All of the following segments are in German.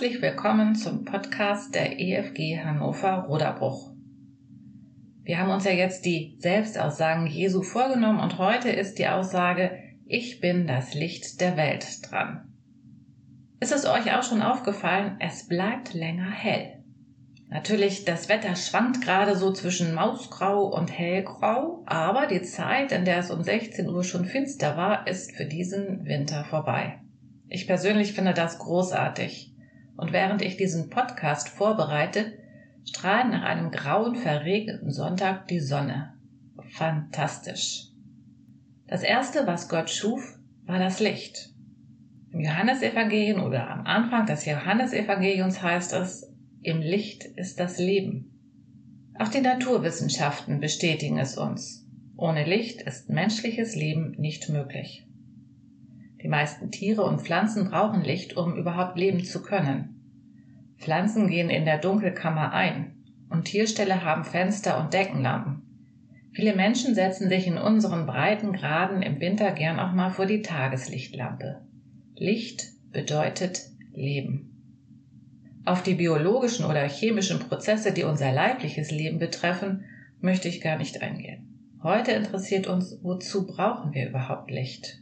Herzlich willkommen zum Podcast der EFG Hannover Roderbruch. Wir haben uns ja jetzt die Selbstaussagen Jesu vorgenommen und heute ist die Aussage Ich bin das Licht der Welt dran. Ist es euch auch schon aufgefallen, es bleibt länger hell. Natürlich, das Wetter schwankt gerade so zwischen Mausgrau und Hellgrau, aber die Zeit, in der es um 16 Uhr schon finster war, ist für diesen Winter vorbei. Ich persönlich finde das großartig. Und während ich diesen Podcast vorbereite, strahlt nach einem grauen, verregneten Sonntag die Sonne. Fantastisch. Das erste, was Gott schuf, war das Licht. Im Johannesevangelium oder am Anfang des Johannesevangeliums heißt es, im Licht ist das Leben. Auch die Naturwissenschaften bestätigen es uns. Ohne Licht ist menschliches Leben nicht möglich. Die meisten Tiere und Pflanzen brauchen Licht, um überhaupt leben zu können. Pflanzen gehen in der Dunkelkammer ein und Tierställe haben Fenster und Deckenlampen. Viele Menschen setzen sich in unseren breiten Graden im Winter gern auch mal vor die Tageslichtlampe. Licht bedeutet Leben. Auf die biologischen oder chemischen Prozesse, die unser leibliches Leben betreffen, möchte ich gar nicht eingehen. Heute interessiert uns, wozu brauchen wir überhaupt Licht?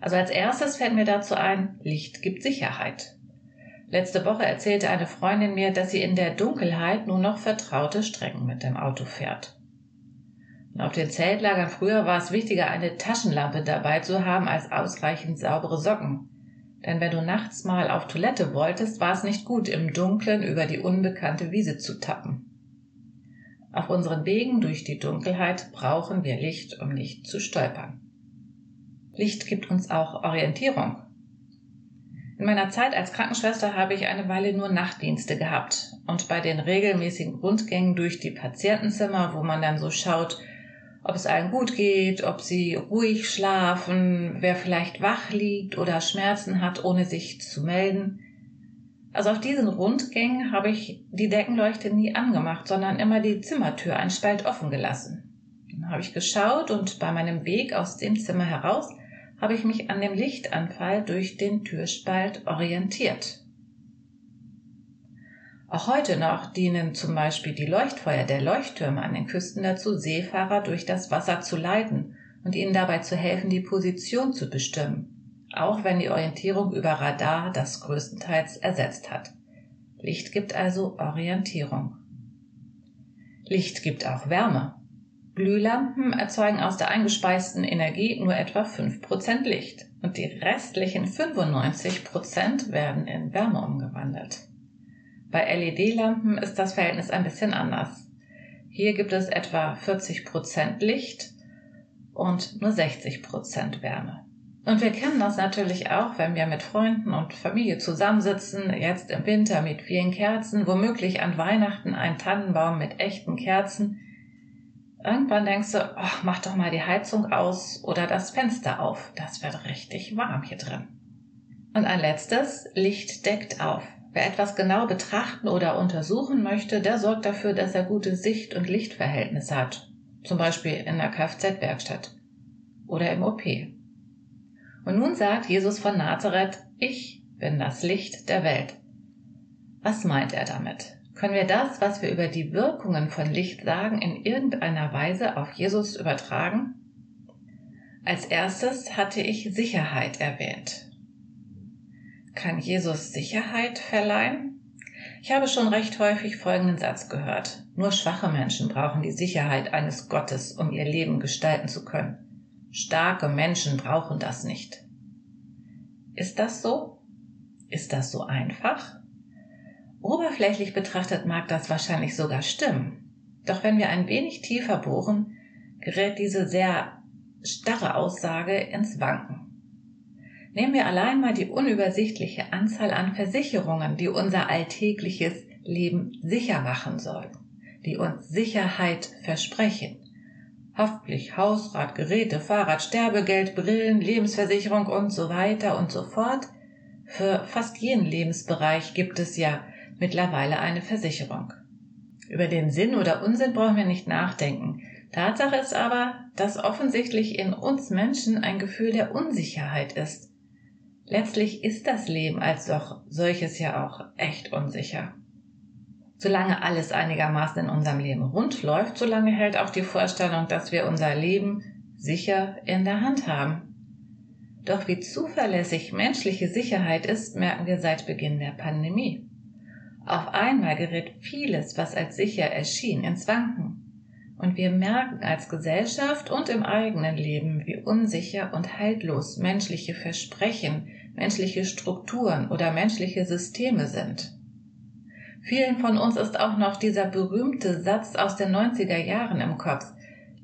Also als erstes fällt mir dazu ein, Licht gibt Sicherheit. Letzte Woche erzählte eine Freundin mir, dass sie in der Dunkelheit nur noch vertraute Strecken mit dem Auto fährt. Und auf den Zeltlagern früher war es wichtiger, eine Taschenlampe dabei zu haben, als ausreichend saubere Socken. Denn wenn du nachts mal auf Toilette wolltest, war es nicht gut, im Dunkeln über die unbekannte Wiese zu tappen. Auf unseren Wegen durch die Dunkelheit brauchen wir Licht, um nicht zu stolpern. Licht gibt uns auch Orientierung. In meiner Zeit als Krankenschwester habe ich eine Weile nur Nachtdienste gehabt und bei den regelmäßigen Rundgängen durch die Patientenzimmer, wo man dann so schaut, ob es allen gut geht, ob sie ruhig schlafen, wer vielleicht wach liegt oder Schmerzen hat, ohne sich zu melden. Also auf diesen Rundgängen habe ich die Deckenleuchte nie angemacht, sondern immer die Zimmertür ein Spalt offen gelassen. Dann habe ich geschaut und bei meinem Weg aus dem Zimmer heraus habe ich mich an dem Lichtanfall durch den Türspalt orientiert. Auch heute noch dienen zum Beispiel die Leuchtfeuer der Leuchttürme an den Küsten dazu, Seefahrer durch das Wasser zu leiten und ihnen dabei zu helfen, die Position zu bestimmen, auch wenn die Orientierung über Radar das größtenteils ersetzt hat. Licht gibt also Orientierung. Licht gibt auch Wärme. Glühlampen erzeugen aus der eingespeisten Energie nur etwa 5% Licht und die restlichen 95% werden in Wärme umgewandelt. Bei LED-Lampen ist das Verhältnis ein bisschen anders. Hier gibt es etwa 40% Licht und nur 60% Wärme. Und wir kennen das natürlich auch, wenn wir mit Freunden und Familie zusammensitzen, jetzt im Winter mit vielen Kerzen, womöglich an Weihnachten ein Tannenbaum mit echten Kerzen, Irgendwann denkst du, oh, mach doch mal die Heizung aus oder das Fenster auf. Das wird richtig warm hier drin. Und ein letztes, Licht deckt auf. Wer etwas genau betrachten oder untersuchen möchte, der sorgt dafür, dass er gute Sicht- und Lichtverhältnisse hat. Zum Beispiel in der Kfz-Werkstatt oder im OP. Und nun sagt Jesus von Nazareth, ich bin das Licht der Welt. Was meint er damit? Können wir das, was wir über die Wirkungen von Licht sagen, in irgendeiner Weise auf Jesus übertragen? Als erstes hatte ich Sicherheit erwähnt. Kann Jesus Sicherheit verleihen? Ich habe schon recht häufig folgenden Satz gehört. Nur schwache Menschen brauchen die Sicherheit eines Gottes, um ihr Leben gestalten zu können. Starke Menschen brauchen das nicht. Ist das so? Ist das so einfach? Oberflächlich betrachtet mag das wahrscheinlich sogar stimmen. Doch wenn wir ein wenig tiefer bohren, gerät diese sehr starre Aussage ins Wanken. Nehmen wir allein mal die unübersichtliche Anzahl an Versicherungen, die unser alltägliches Leben sicher machen sollen, die uns Sicherheit versprechen. Haftpflicht, Hausrat, Geräte, Fahrrad, Sterbegeld, Brillen, Lebensversicherung und so weiter und so fort. Für fast jeden Lebensbereich gibt es ja mittlerweile eine Versicherung. Über den Sinn oder Unsinn brauchen wir nicht nachdenken. Tatsache ist aber, dass offensichtlich in uns Menschen ein Gefühl der Unsicherheit ist. Letztlich ist das Leben als doch solches ja auch echt unsicher. Solange alles einigermaßen in unserem Leben rund läuft, solange hält auch die Vorstellung, dass wir unser Leben sicher in der Hand haben. Doch wie zuverlässig menschliche Sicherheit ist, merken wir seit Beginn der Pandemie. Auf einmal gerät vieles, was als sicher erschien, ins Wanken. Und wir merken als Gesellschaft und im eigenen Leben, wie unsicher und haltlos menschliche Versprechen, menschliche Strukturen oder menschliche Systeme sind. Vielen von uns ist auch noch dieser berühmte Satz aus den 90er Jahren im Kopf.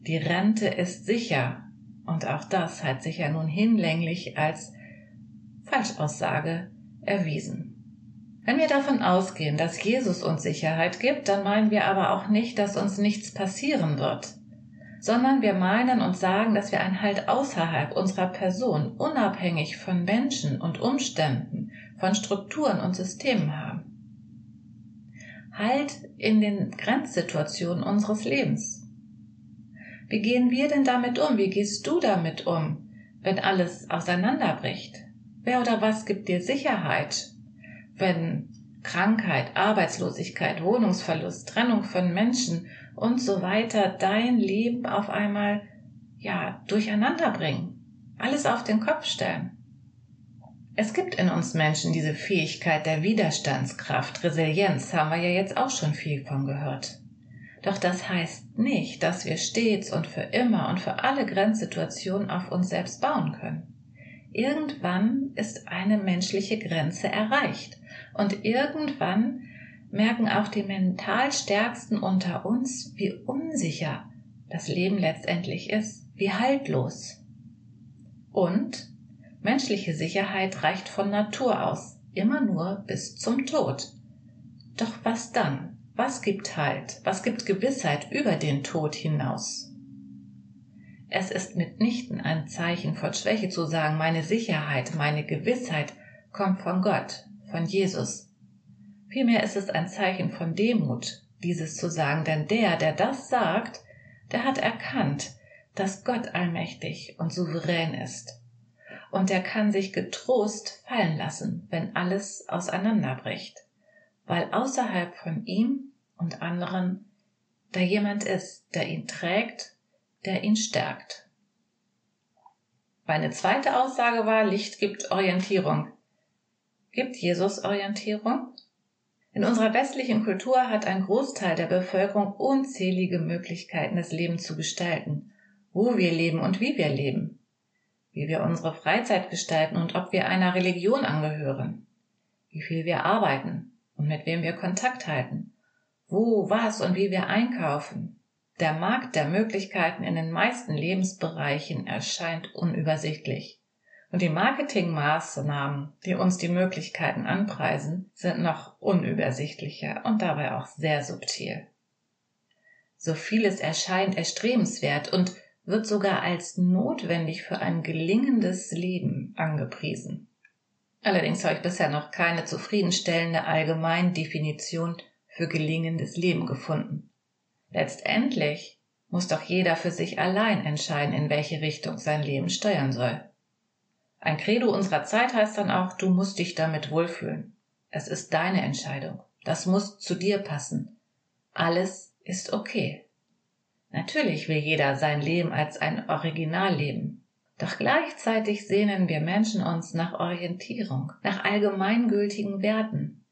Die Rente ist sicher. Und auch das hat sich ja nun hinlänglich als Falschaussage erwiesen. Wenn wir davon ausgehen, dass Jesus uns Sicherheit gibt, dann meinen wir aber auch nicht, dass uns nichts passieren wird, sondern wir meinen und sagen, dass wir ein Halt außerhalb unserer Person, unabhängig von Menschen und Umständen, von Strukturen und Systemen haben. Halt in den Grenzsituationen unseres Lebens. Wie gehen wir denn damit um? Wie gehst du damit um, wenn alles auseinanderbricht? Wer oder was gibt dir Sicherheit, wenn Krankheit, Arbeitslosigkeit, Wohnungsverlust, Trennung von Menschen und so weiter dein Leben auf einmal ja durcheinander bringen, alles auf den Kopf stellen? Es gibt in uns Menschen diese Fähigkeit der Widerstandskraft, Resilienz, haben wir ja jetzt auch schon viel von gehört. Doch das heißt nicht, dass wir stets und für immer und für alle Grenzsituationen auf uns selbst bauen können. Irgendwann ist eine menschliche Grenze erreicht und irgendwann merken auch die mental stärksten unter uns, wie unsicher das Leben letztendlich ist, wie haltlos. Und Menschliche Sicherheit reicht von Natur aus immer nur bis zum Tod. Doch was dann? Was gibt Halt? Was gibt Gewissheit über den Tod hinaus? Es ist mitnichten ein Zeichen von Schwäche zu sagen, meine Sicherheit, meine Gewissheit kommt von Gott, von Jesus. Vielmehr ist es ein Zeichen von Demut, dieses zu sagen, denn der, der das sagt, der hat erkannt, dass Gott allmächtig und souverän ist und er kann sich getrost fallen lassen, wenn alles auseinanderbricht, weil außerhalb von ihm und anderen da jemand ist, der ihn trägt, der ihn stärkt. Meine zweite Aussage war, Licht gibt Orientierung. Gibt Jesus Orientierung? In unserer westlichen Kultur hat ein Großteil der Bevölkerung unzählige Möglichkeiten, das Leben zu gestalten, wo wir leben und wie wir leben wie wir unsere Freizeit gestalten und ob wir einer Religion angehören, wie viel wir arbeiten und mit wem wir Kontakt halten, wo, was und wie wir einkaufen. Der Markt der Möglichkeiten in den meisten Lebensbereichen erscheint unübersichtlich. Und die Marketingmaßnahmen, die uns die Möglichkeiten anpreisen, sind noch unübersichtlicher und dabei auch sehr subtil. So vieles erscheint erstrebenswert und wird sogar als notwendig für ein gelingendes Leben angepriesen. Allerdings habe ich bisher noch keine zufriedenstellende Allgemeindefinition für gelingendes Leben gefunden. Letztendlich muss doch jeder für sich allein entscheiden, in welche Richtung sein Leben steuern soll. Ein Credo unserer Zeit heißt dann auch, du musst dich damit wohlfühlen. Es ist deine Entscheidung. Das muss zu dir passen. Alles ist okay. Natürlich will jeder sein Leben als ein Original leben. Doch gleichzeitig sehnen wir Menschen uns nach Orientierung, nach allgemeingültigen Werten.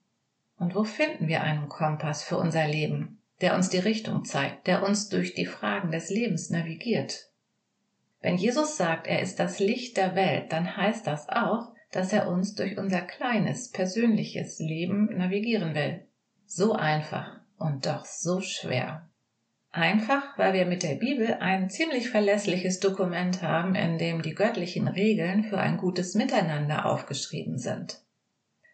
Und wo finden wir einen Kompass für unser Leben, der uns die Richtung zeigt, der uns durch die Fragen des Lebens navigiert? Wenn Jesus sagt, er ist das Licht der Welt, dann heißt das auch, dass er uns durch unser kleines, persönliches Leben navigieren will. So einfach und doch so schwer. Einfach, weil wir mit der Bibel ein ziemlich verlässliches Dokument haben, in dem die göttlichen Regeln für ein gutes Miteinander aufgeschrieben sind.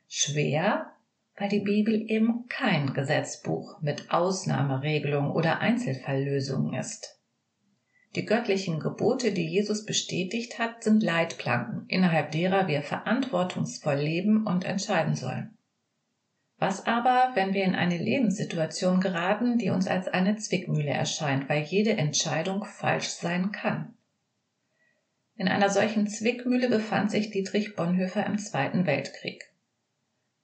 Schwer, weil die Bibel eben kein Gesetzbuch mit Ausnahmeregelungen oder Einzelfalllösungen ist. Die göttlichen Gebote, die Jesus bestätigt hat, sind Leitplanken, innerhalb derer wir verantwortungsvoll leben und entscheiden sollen. Was aber, wenn wir in eine Lebenssituation geraten, die uns als eine Zwickmühle erscheint, weil jede Entscheidung falsch sein kann? In einer solchen Zwickmühle befand sich Dietrich Bonhoeffer im Zweiten Weltkrieg.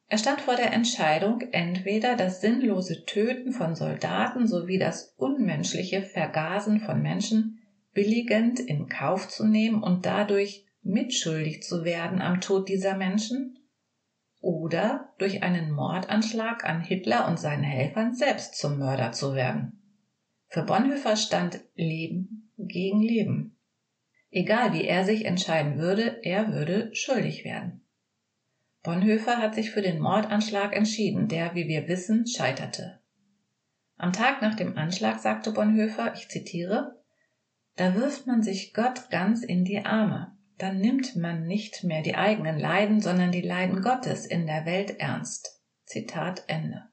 Er stand vor der Entscheidung, entweder das sinnlose Töten von Soldaten sowie das unmenschliche Vergasen von Menschen billigend in Kauf zu nehmen und dadurch mitschuldig zu werden am Tod dieser Menschen, oder durch einen Mordanschlag an Hitler und seinen Helfern selbst zum Mörder zu werden. Für Bonhoeffer stand Leben gegen Leben. Egal wie er sich entscheiden würde, er würde schuldig werden. Bonhoeffer hat sich für den Mordanschlag entschieden, der, wie wir wissen, scheiterte. Am Tag nach dem Anschlag sagte Bonhoeffer, ich zitiere, da wirft man sich Gott ganz in die Arme. Dann nimmt man nicht mehr die eigenen Leiden, sondern die Leiden Gottes in der Welt ernst. Zitat Ende.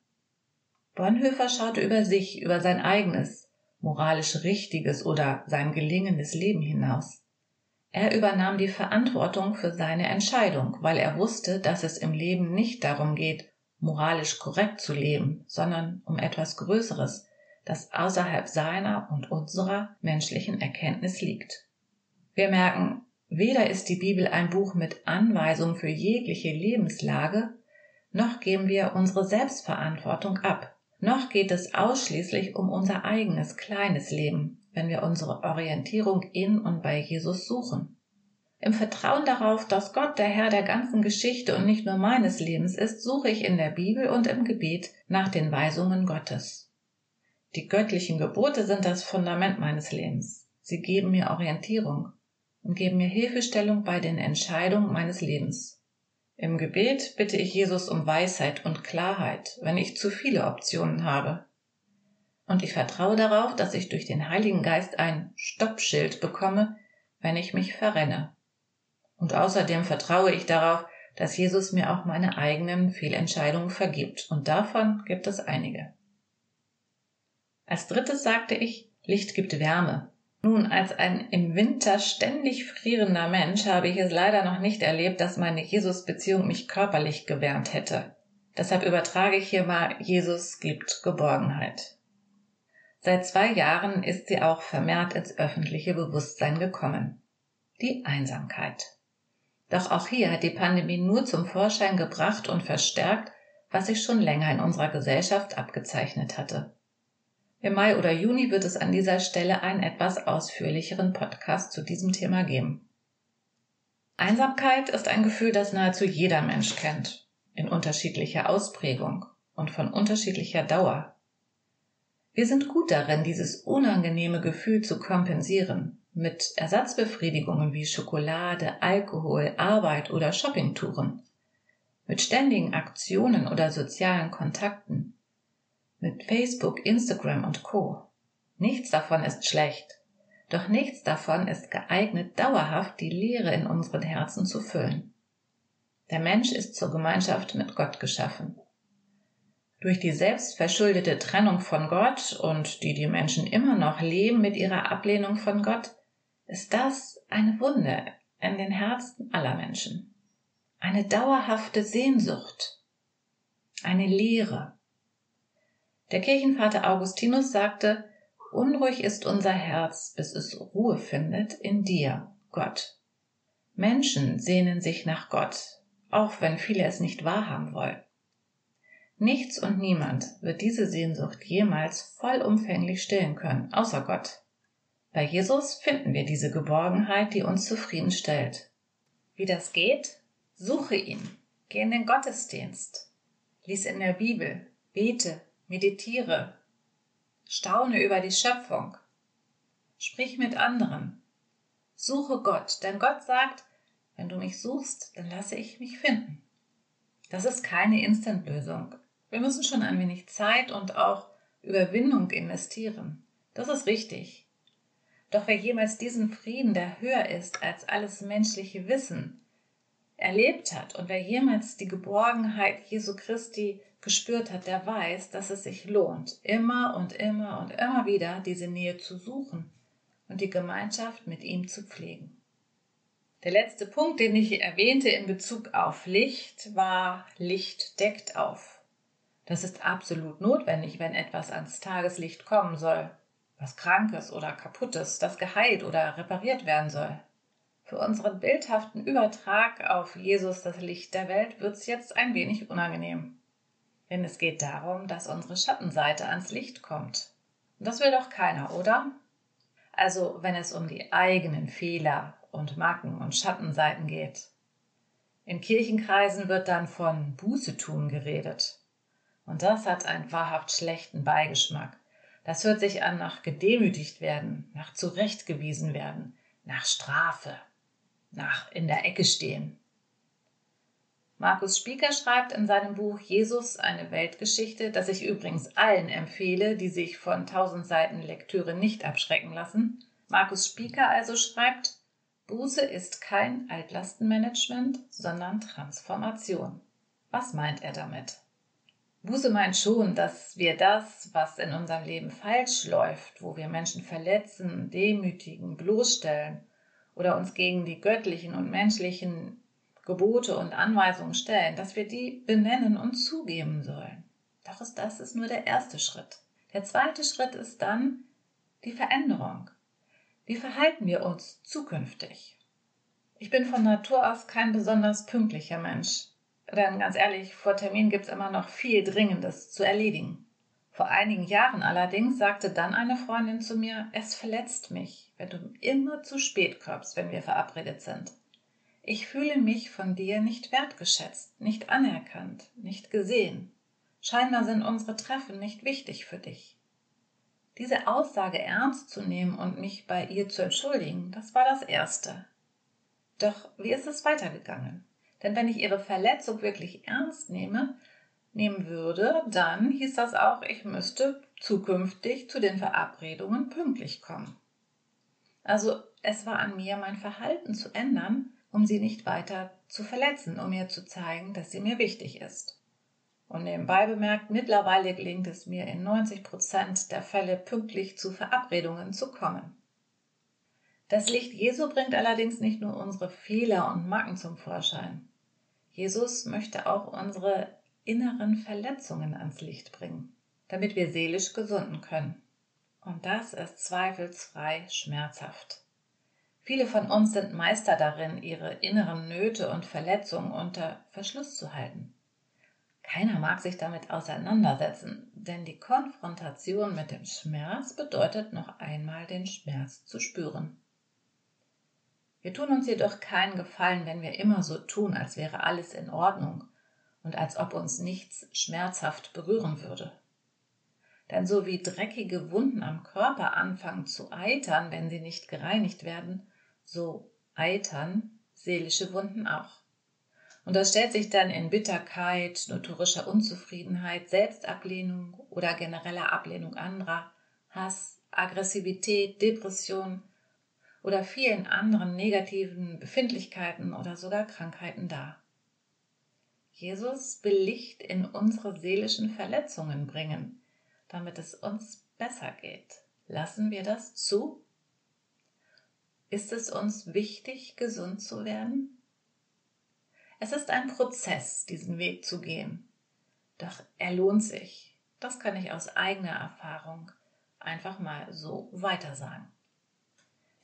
Bonhoeffer schaute über sich, über sein eigenes, moralisch richtiges oder sein gelingendes Leben hinaus. Er übernahm die Verantwortung für seine Entscheidung, weil er wusste, dass es im Leben nicht darum geht, moralisch korrekt zu leben, sondern um etwas Größeres, das außerhalb seiner und unserer menschlichen Erkenntnis liegt. Wir merken, weder ist die Bibel ein Buch mit Anweisungen für jegliche Lebenslage, noch geben wir unsere Selbstverantwortung ab, noch geht es ausschließlich um unser eigenes kleines Leben, wenn wir unsere Orientierung in und bei Jesus suchen. Im Vertrauen darauf, dass Gott der Herr der ganzen Geschichte und nicht nur meines Lebens ist, suche ich in der Bibel und im Gebet nach den Weisungen Gottes. Die göttlichen Gebote sind das Fundament meines Lebens. Sie geben mir Orientierung und geben mir Hilfestellung bei den Entscheidungen meines Lebens. Im Gebet bitte ich Jesus um Weisheit und Klarheit, wenn ich zu viele Optionen habe. Und ich vertraue darauf, dass ich durch den Heiligen Geist ein Stoppschild bekomme, wenn ich mich verrenne. Und außerdem vertraue ich darauf, dass Jesus mir auch meine eigenen Fehlentscheidungen vergibt. Und davon gibt es einige. Als drittes sagte ich, Licht gibt Wärme. Nun, als ein im Winter ständig frierender Mensch habe ich es leider noch nicht erlebt, dass meine Jesus-Beziehung mich körperlich gewärmt hätte. Deshalb übertrage ich hier mal, Jesus gibt Geborgenheit. Seit zwei Jahren ist sie auch vermehrt ins öffentliche Bewusstsein gekommen. Die Einsamkeit. Doch auch hier hat die Pandemie nur zum Vorschein gebracht und verstärkt, was sich schon länger in unserer Gesellschaft abgezeichnet hatte. Im Mai oder Juni wird es an dieser Stelle einen etwas ausführlicheren Podcast zu diesem Thema geben. Einsamkeit ist ein Gefühl, das nahezu jeder Mensch kennt, in unterschiedlicher Ausprägung und von unterschiedlicher Dauer. Wir sind gut darin, dieses unangenehme Gefühl zu kompensieren mit Ersatzbefriedigungen wie Schokolade, Alkohol, Arbeit oder Shoppingtouren, mit ständigen Aktionen oder sozialen Kontakten, mit Facebook, Instagram und Co. Nichts davon ist schlecht, doch nichts davon ist geeignet, dauerhaft die Leere in unseren Herzen zu füllen. Der Mensch ist zur Gemeinschaft mit Gott geschaffen. Durch die selbstverschuldete Trennung von Gott und die die Menschen immer noch leben mit ihrer Ablehnung von Gott, ist das eine Wunde in den Herzen aller Menschen. Eine dauerhafte Sehnsucht. Eine Leere. Der Kirchenvater Augustinus sagte, Unruhig ist unser Herz, bis es Ruhe findet in dir, Gott. Menschen sehnen sich nach Gott, auch wenn viele es nicht wahrhaben wollen. Nichts und niemand wird diese Sehnsucht jemals vollumfänglich stillen können, außer Gott. Bei Jesus finden wir diese Geborgenheit, die uns zufriedenstellt. Wie das geht? Suche ihn. Geh in den Gottesdienst. Lies in der Bibel. Bete. Meditiere. Staune über die Schöpfung. Sprich mit anderen. Suche Gott, denn Gott sagt, wenn du mich suchst, dann lasse ich mich finden. Das ist keine Instantlösung. Wir müssen schon ein wenig Zeit und auch Überwindung investieren. Das ist richtig. Doch wer jemals diesen Frieden, der höher ist als alles menschliche Wissen, erlebt hat und wer jemals die Geborgenheit Jesu Christi gespürt hat, der weiß, dass es sich lohnt, immer und immer und immer wieder diese Nähe zu suchen und die Gemeinschaft mit ihm zu pflegen. Der letzte Punkt, den ich erwähnte in Bezug auf Licht, war Licht deckt auf. Das ist absolut notwendig, wenn etwas ans Tageslicht kommen soll, was Krankes oder Kaputtes, das geheilt oder repariert werden soll. Für unseren bildhaften Übertrag auf Jesus das Licht der Welt wird's jetzt ein wenig unangenehm. Denn es geht darum, dass unsere Schattenseite ans Licht kommt. Das will doch keiner, oder? Also wenn es um die eigenen Fehler und Macken und Schattenseiten geht. In Kirchenkreisen wird dann von Buße tun geredet. Und das hat einen wahrhaft schlechten Beigeschmack. Das hört sich an nach gedemütigt werden, nach zurechtgewiesen werden, nach Strafe nach in der Ecke stehen. Markus Spieker schreibt in seinem Buch Jesus eine Weltgeschichte, das ich übrigens allen empfehle, die sich von tausend Seiten Lektüre nicht abschrecken lassen. Markus Spieker also schreibt, Buße ist kein Altlastenmanagement, sondern Transformation. Was meint er damit? Buße meint schon, dass wir das, was in unserem Leben falsch läuft, wo wir Menschen verletzen, demütigen, bloßstellen oder uns gegen die göttlichen und menschlichen Gebote und Anweisungen stellen, dass wir die benennen und zugeben sollen. Doch ist das ist nur der erste Schritt. Der zweite Schritt ist dann die Veränderung. Wie verhalten wir uns zukünftig? Ich bin von Natur aus kein besonders pünktlicher Mensch. Denn ganz ehrlich, vor Termin gibt es immer noch viel Dringendes zu erledigen. Vor einigen Jahren allerdings sagte dann eine Freundin zu mir, es verletzt mich, wenn du immer zu spät kommst, wenn wir verabredet sind. Ich fühle mich von dir nicht wertgeschätzt, nicht anerkannt, nicht gesehen. Scheinbar sind unsere Treffen nicht wichtig für dich. Diese Aussage ernst zu nehmen und mich bei ihr zu entschuldigen, das war das Erste. Doch wie ist es weitergegangen? Denn wenn ich ihre Verletzung wirklich ernst nehme, nehmen würde, dann hieß das auch, ich müsste zukünftig zu den Verabredungen pünktlich kommen. Also es war an mir, mein Verhalten zu ändern, um sie nicht weiter zu verletzen, um ihr zu zeigen, dass sie mir wichtig ist. Und nebenbei bemerkt, mittlerweile gelingt es mir in 90 Prozent der Fälle pünktlich zu Verabredungen zu kommen. Das Licht Jesu bringt allerdings nicht nur unsere Fehler und Macken zum Vorschein. Jesus möchte auch unsere inneren Verletzungen ans Licht bringen, damit wir seelisch gesunden können. Und das ist zweifelsfrei schmerzhaft. Viele von uns sind Meister darin, ihre inneren Nöte und Verletzungen unter Verschluss zu halten. Keiner mag sich damit auseinandersetzen, denn die Konfrontation mit dem Schmerz bedeutet noch einmal den Schmerz zu spüren. Wir tun uns jedoch keinen Gefallen, wenn wir immer so tun, als wäre alles in Ordnung und als ob uns nichts schmerzhaft berühren würde. Denn so wie dreckige Wunden am Körper anfangen zu eitern, wenn sie nicht gereinigt werden, so eitern seelische Wunden auch. Und das stellt sich dann in Bitterkeit, notorischer Unzufriedenheit, Selbstablehnung oder genereller Ablehnung anderer, Hass, Aggressivität, Depression oder vielen anderen negativen Befindlichkeiten oder sogar Krankheiten dar. Jesus will Licht in unsere seelischen Verletzungen bringen, damit es uns besser geht. Lassen wir das zu? Ist es uns wichtig, gesund zu werden? Es ist ein Prozess, diesen Weg zu gehen. Doch er lohnt sich. Das kann ich aus eigener Erfahrung einfach mal so weiter sagen.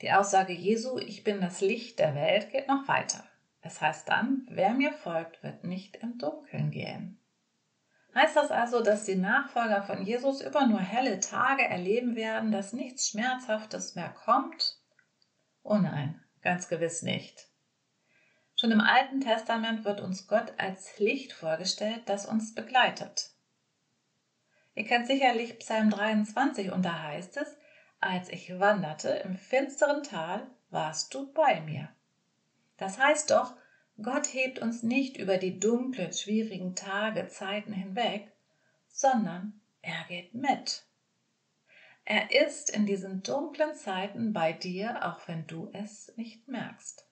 Die Aussage Jesu, ich bin das Licht der Welt, geht noch weiter. Es heißt dann, wer mir folgt, wird nicht im Dunkeln gehen. Heißt das also, dass die Nachfolger von Jesus über nur helle Tage erleben werden, dass nichts Schmerzhaftes mehr kommt? Oh nein, ganz gewiss nicht. Schon im Alten Testament wird uns Gott als Licht vorgestellt, das uns begleitet. Ihr kennt sicherlich Psalm 23 und da heißt es, als ich wanderte im finsteren Tal, warst du bei mir. Das heißt doch, Gott hebt uns nicht über die dunklen, schwierigen Tage, Zeiten hinweg, sondern er geht mit. Er ist in diesen dunklen Zeiten bei dir, auch wenn du es nicht merkst.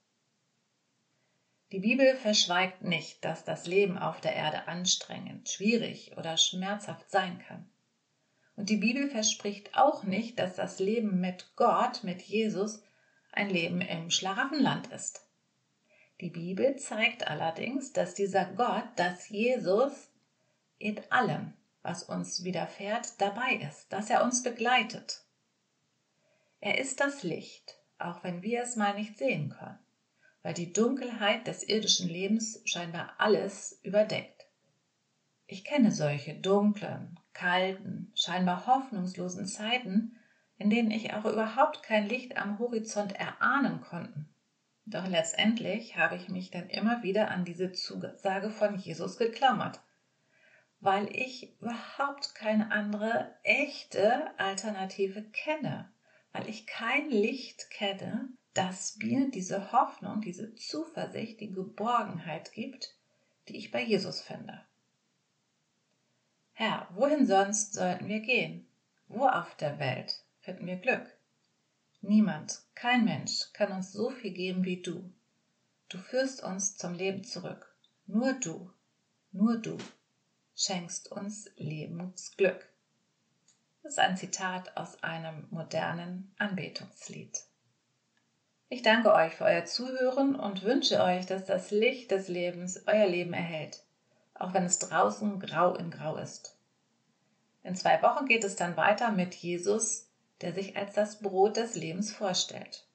Die Bibel verschweigt nicht, dass das Leben auf der Erde anstrengend, schwierig oder schmerzhaft sein kann. Die Bibel verspricht auch nicht, dass das Leben mit Gott, mit Jesus, ein Leben im Schlaraffenland ist. Die Bibel zeigt allerdings, dass dieser Gott, dass Jesus in allem, was uns widerfährt, dabei ist, dass er uns begleitet. Er ist das Licht, auch wenn wir es mal nicht sehen können. weil die Dunkelheit des irdischen Lebens scheinbar alles überdeckt. Ich kenne solche dunklen, kalten, scheinbar hoffnungslosen Zeiten, in denen ich auch überhaupt kein Licht am Horizont erahnen konnte. Doch letztendlich habe ich mich dann immer wieder an diese Zusage von Jesus geklammert, weil ich überhaupt keine andere echte Alternative kenne, weil ich kein Licht kenne, das mir diese Hoffnung, diese Zuversicht, die Geborgenheit gibt, die ich bei Jesus finde. Herr, wohin sonst sollten wir gehen? Wo auf der Welt finden wir Glück? Niemand, kein Mensch kann uns so viel geben wie du. Du führst uns zum Leben zurück. Nur du, nur du schenkst uns Lebensglück. Das ist ein Zitat aus einem modernen Anbetungslied. Ich danke euch für euer Zuhören und wünsche euch, dass das Licht des Lebens euer Leben erhält, auch wenn es draußen grau in grau ist. In zwei Wochen geht es dann weiter mit Jesus, der sich als das Brot des Lebens vorstellt.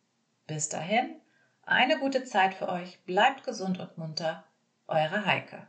Bis dahin, eine gute Zeit für euch, bleibt gesund und munter, eure Heike.